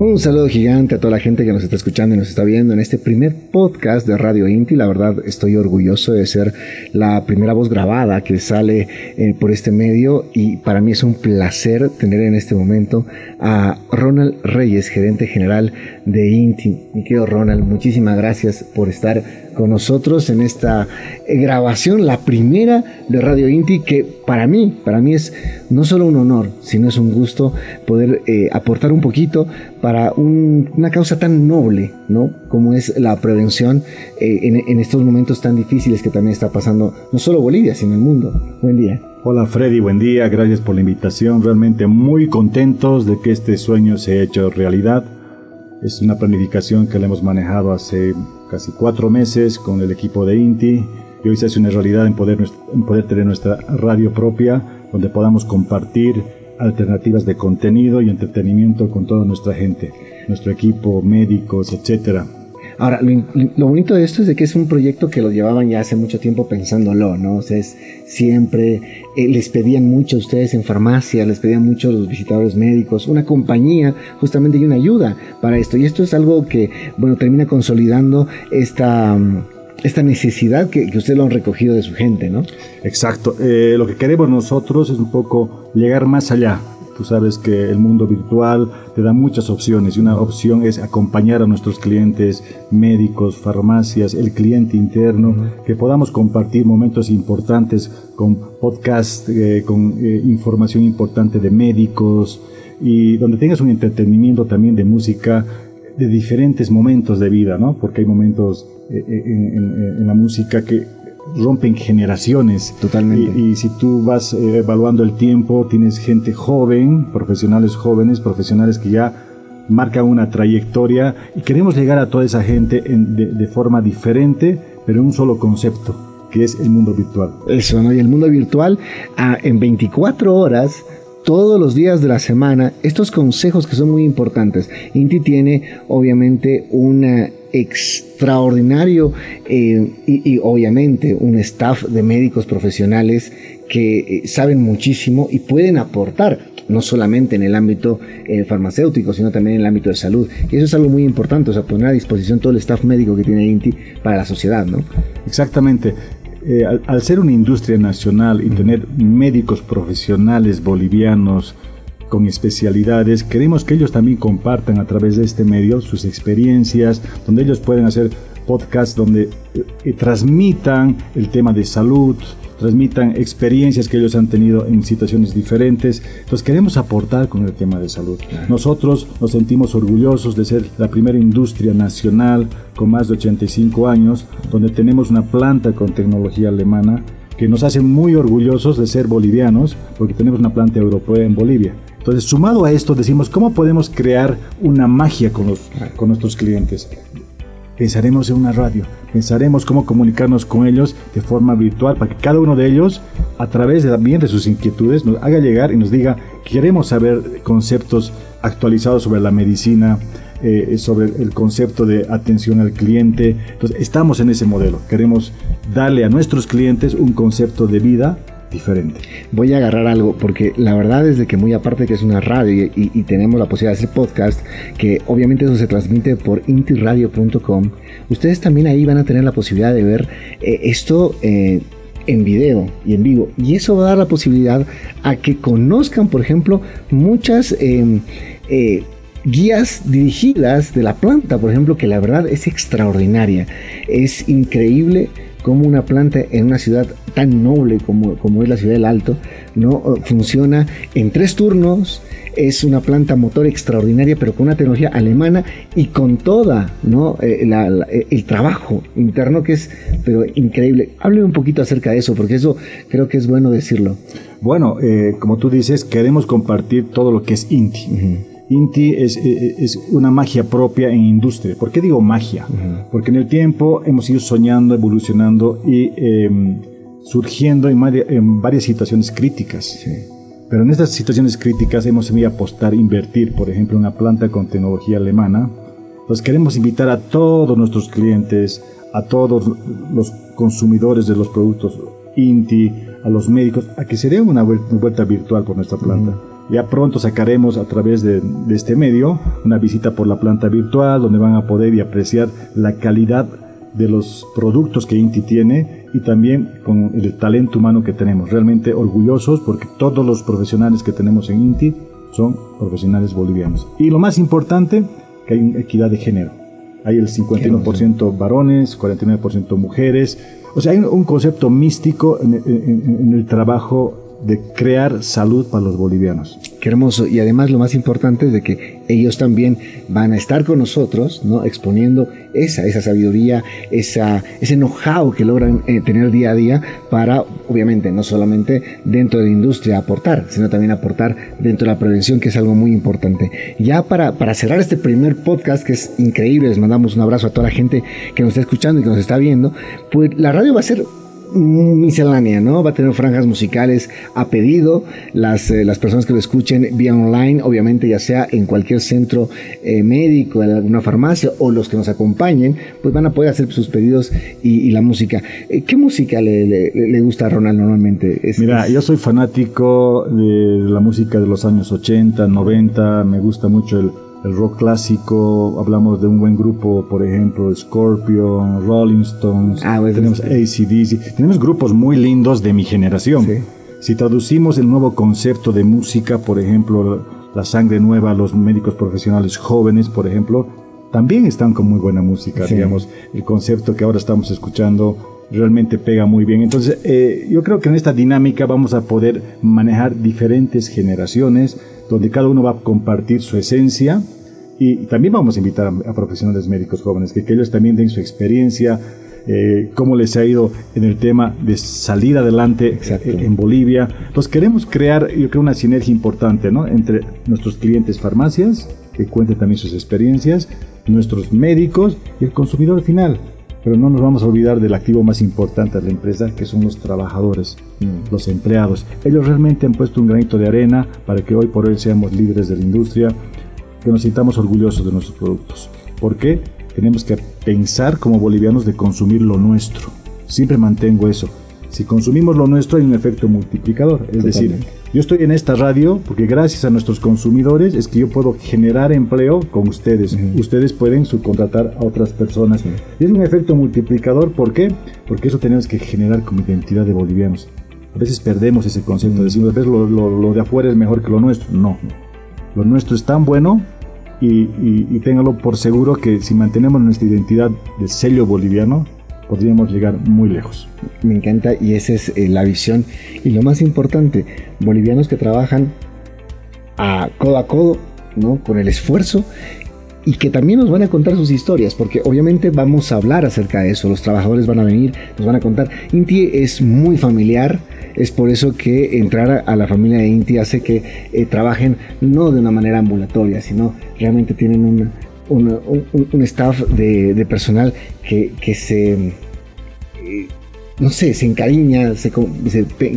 Un saludo gigante a toda la gente que nos está escuchando y nos está viendo en este primer podcast de Radio Inti. La verdad estoy orgulloso de ser la primera voz grabada que sale eh, por este medio y para mí es un placer tener en este momento a Ronald Reyes, gerente general de Inti. Mi querido Ronald, muchísimas gracias por estar con nosotros en esta eh, grabación, la primera de Radio Inti, que para mí, para mí es no solo un honor, sino es un gusto poder eh, aportar un poquito para una causa tan noble, ¿no? Como es la prevención eh, en, en, estos momentos tan difíciles que también está pasando no solo Bolivia, sino el mundo. Buen día. Hola Freddy, buen día, gracias por la invitación. Realmente muy contentos de que este sueño se haya hecho realidad. Es una planificación que la hemos manejado hace casi cuatro meses con el equipo de INTI y hoy se hace una realidad en poder, en poder tener nuestra radio propia donde podamos compartir alternativas de contenido y entretenimiento con toda nuestra gente, nuestro equipo, médicos, etcétera. Ahora, lo, bonito de esto es de que es un proyecto que lo llevaban ya hace mucho tiempo pensándolo, ¿no? O sea, es siempre eh, les pedían mucho a ustedes en farmacia, les pedían mucho a los visitadores médicos, una compañía justamente y una ayuda para esto. Y esto es algo que, bueno, termina consolidando esta mm, esta necesidad que, que ustedes lo han recogido de su gente, ¿no? Exacto. Eh, lo que queremos nosotros es un poco llegar más allá. Tú sabes que el mundo virtual te da muchas opciones y una opción es acompañar a nuestros clientes, médicos, farmacias, el cliente interno, que podamos compartir momentos importantes con podcast, eh, con eh, información importante de médicos y donde tengas un entretenimiento también de música de diferentes momentos de vida, ¿no? Porque hay momentos eh, en, la música que rompen generaciones. Totalmente. Y, si tú vas eh, evaluando el tiempo, tienes gente joven, profesionales jóvenes, profesionales que ya marcan una trayectoria y queremos llegar a toda esa gente de, forma diferente, pero en un solo concepto, que es el mundo virtual. Eso, ¿no? Y el mundo virtual ah, en 24 horas todos los días de la semana estos consejos que son muy importantes. Inti tiene obviamente una extraordinario eh, y, obviamente un staff de médicos profesionales que eh, saben muchísimo y pueden aportar no solamente en el ámbito eh, farmacéutico, sino también en el ámbito de salud. Y eso es algo muy importante, o sea, poner a disposición todo el staff médico que tiene INTI para la sociedad, ¿no? Exactamente. al, al, ser una industria nacional y tener médicos profesionales bolivianos con especialidades. Queremos que ellos también compartan a través de este medio sus experiencias, donde ellos pueden hacer podcasts donde eh, transmitan el tema de salud, transmitan experiencias que ellos han tenido en situaciones diferentes. Entonces queremos aportar con el tema de salud. Nosotros nos sentimos orgullosos de ser la primera industria nacional con más de 85 años, donde tenemos una planta con tecnología alemana que nos hace muy orgullosos de ser bolivianos, porque tenemos una planta europea en Bolivia. Entonces, sumado a esto, decimos, ¿cómo podemos crear una magia con, los, con nuestros clientes? Pensaremos en una radio, pensaremos cómo comunicarnos con ellos de forma virtual para que cada uno de ellos, a través de, también de sus inquietudes, nos haga llegar y nos diga, queremos saber conceptos actualizados sobre la medicina, eh, sobre el concepto de atención al cliente. Entonces, estamos en ese modelo. Queremos darle a nuestros clientes un concepto de vida diferente. Voy a agarrar algo porque la verdad es de que muy aparte que es una radio y, tenemos la posibilidad de hacer podcast, que obviamente eso se transmite por intiradio.com, ustedes también ahí van a tener la posibilidad de ver eh, esto. Eh, en video y en vivo. Y eso va a dar la posibilidad a que conozcan, por ejemplo, muchas em, eh, guías dirigidas de la planta, por ejemplo, que la verdad es extraordinaria. Es increíble cómo una planta en una ciudad tan noble como, como es la ciudad del Alto, ¿no? funciona en tres turnos, es una planta motor extraordinaria, pero con una tecnología alemana y con toda ¿no? Eh, eh, el trabajo interno que es pero increíble. Hábleme un poquito acerca de eso, porque eso creo que es bueno decirlo. Bueno, eh, como tú dices, queremos compartir todo lo que es INTI. Inti es, eh, eh, es, una magia propia en industria. ¿Por qué digo magia? Porque en el tiempo hemos ido soñando, evolucionando y em, surgiendo en, en, varias situaciones críticas. Pero en estas situaciones críticas hemos tenido apostar, invertir, por ejemplo, en una planta con tecnología alemana. Entonces queremos invitar a todos nuestros clientes, a todos los consumidores de los productos Inti, a los médicos, a que se den una vuelta, virtual por nuestra planta. Ya pronto sacaremos a través de, este medio una visita por la planta virtual donde van a poder y apreciar la calidad de los productos que Inti tiene y también con el talento humano que tenemos. Realmente orgullosos porque todos los profesionales que tenemos en Inti son profesionales bolivianos. Y lo más importante, que hay equidad de género. Hay el 51% varones, 49% mujeres. O sea, hay un, concepto místico en el trabajo de crear salud para los bolivianos. Qué hermoso. Y además lo más importante es de que ellos también van a estar con nosotros, ¿no? Exponiendo esa, esa sabiduría, esa, ese know-how que logran eh, tener día a día para, obviamente, no solamente dentro de la industria aportar, sino también aportar dentro de la prevención, que es algo muy importante. Ya para, para cerrar este primer podcast, que es increíble, les mandamos un abrazo a toda la gente que nos está escuchando y que nos está viendo, pues la radio va a ser miscelánea, ¿no? Va a tener franjas musicales a pedido. Las, eh, las personas que lo escuchen vía online, obviamente, ya sea en cualquier centro eh, médico, en alguna farmacia, o los que nos acompañen, pues van a poder hacer sus pedidos y, la música. Eh, ¿Qué música le, gusta a Ronald normalmente? Mira, yo soy fanático de la música de los años 80, 90, me gusta mucho el el rock clásico, hablamos de un buen grupo, por ejemplo, Scorpion, Rolling Stones, ah, tenemos ACDC, tenemos grupos muy lindos de mi generación. Si traducimos el nuevo concepto de música, por ejemplo, la sangre nueva, los médicos profesionales jóvenes, por ejemplo, también están con muy buena música, digamos, el concepto que ahora estamos escuchando realmente pega muy bien. Entonces, eh, yo creo que en esta dinámica vamos a poder manejar diferentes generaciones, donde cada uno va a compartir su esencia y también vamos a invitar a, profesionales médicos jóvenes, que, ellos también den su experiencia, eh, cómo les ha ido en el tema de salir adelante en Bolivia. Entonces queremos crear, yo creo, una sinergia importante ¿no? entre nuestros clientes farmacias, que cuenten también sus experiencias, nuestros médicos y el consumidor final. Pero no nos vamos a olvidar del activo más importante de la empresa, que son los trabajadores, mm. los empleados. Ellos realmente han puesto un granito de arena para que hoy por hoy seamos líderes de la industria, que nos sintamos orgullosos de nuestros productos. ¿Por qué? Tenemos que pensar como bolivianos de consumir lo nuestro. Siempre mantengo eso. Si consumimos lo nuestro hay un efecto multiplicador. Es decir, yo estoy en esta radio porque gracias a nuestros consumidores es que yo puedo generar empleo con ustedes. Ustedes pueden subcontratar a otras personas. Y es un efecto multiplicador. ¿Por qué? Porque eso tenemos que generar como identidad de bolivianos. A veces perdemos ese concepto. Decimos, a veces lo, de afuera es mejor que lo nuestro. No. Lo nuestro es tan bueno y, y téngalo por seguro que si mantenemos nuestra identidad de sello boliviano, podríamos llegar muy lejos. Me encanta y esa es eh, la visión. Y lo más importante, bolivianos que trabajan a codo a codo, ¿no? Con el esfuerzo y que también nos van a contar sus historias, porque obviamente vamos a hablar acerca de eso, los trabajadores van a venir, nos van a contar. Inti es muy familiar, es por eso que entrar a la familia de Inti hace que eh, trabajen no de una manera ambulatoria, sino realmente tienen una, un, staff de, personal que, se, eh, no sé, se encariña, se,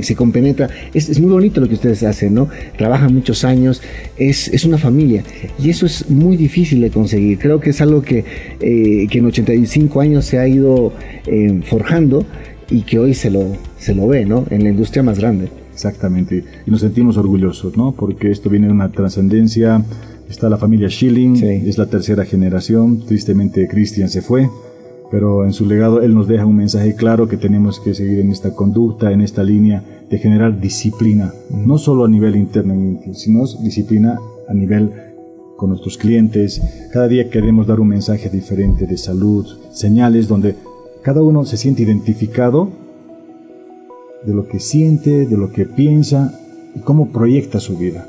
se, compenetra. Es, muy bonito lo que ustedes hacen, ¿no? Trabajan muchos años, es, es una familia y eso es muy difícil de conseguir. Creo que es algo que, eh, que en 85 años se ha ido eh, forjando y que hoy se lo, se lo ve, ¿no? En la industria más grande. Exactamente, y nos sentimos orgullosos, ¿no? Porque esto viene de una trascendencia Está la familia Schilling, es la tercera generación. Tristemente Christian se fue, pero en su legado él nos deja un mensaje claro que tenemos que seguir en esta conducta, en esta línea de generar disciplina, no solo a nivel interno, sino disciplina a nivel con nuestros clientes. Cada día queremos dar un mensaje diferente de salud, señales donde cada uno se siente identificado de lo que siente, de lo que piensa y cómo proyecta su vida.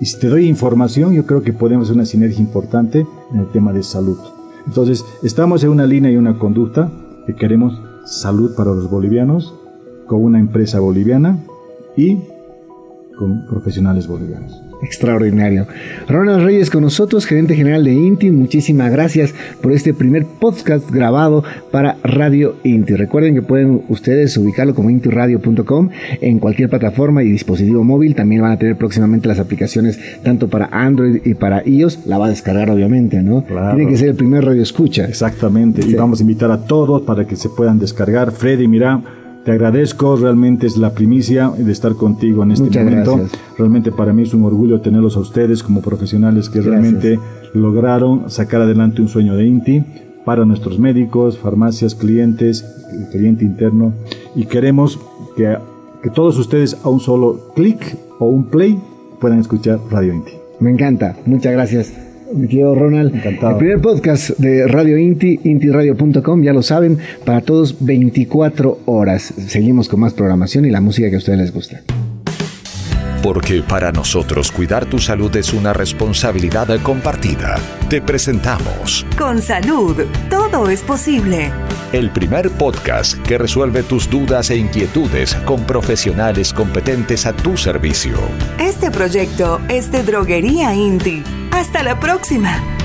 Y si te doy información, yo creo que podemos hacer una sinergia importante en el tema de salud. Entonces, estamos en una línea y una conducta que queremos salud para los bolivianos, con una empresa boliviana y con profesionales bolivianos. Extraordinario. Ronald Reyes con nosotros, gerente general de Inti. Muchísimas gracias por este primer podcast grabado para Radio Inti. Recuerden que pueden ustedes ubicarlo como intiradio.com en cualquier plataforma y dispositivo móvil. También van a tener próximamente las aplicaciones tanto para Android y para iOS. La va a descargar obviamente, ¿no? Tiene que ser el primer radio escucha. Exactamente. Y vamos a invitar a todos para que se puedan descargar. Freddy, mira te agradezco, realmente es la primicia de estar contigo en este momento. Realmente para mí es un orgullo tenerlos a ustedes como profesionales que realmente lograron sacar adelante un sueño de INTI para nuestros médicos, farmacias, clientes, cliente interno. Y queremos que, que todos ustedes a un solo clic o un play puedan escuchar Radio INTI. Me encanta, muchas gracias mi querido Ronald. Encantado. El primer podcast de Radio Inti, intiradio.com, ya lo saben, para todos 24 horas. Seguimos con más programación y la música que a ustedes les gusta. Porque para nosotros cuidar tu salud es una responsabilidad compartida. Te presentamos Con salud, todo es posible. el primer podcast que resuelve tus dudas e inquietudes con profesionales competentes a tu servicio. Este proyecto es de Droguería Inti. Hasta la próxima.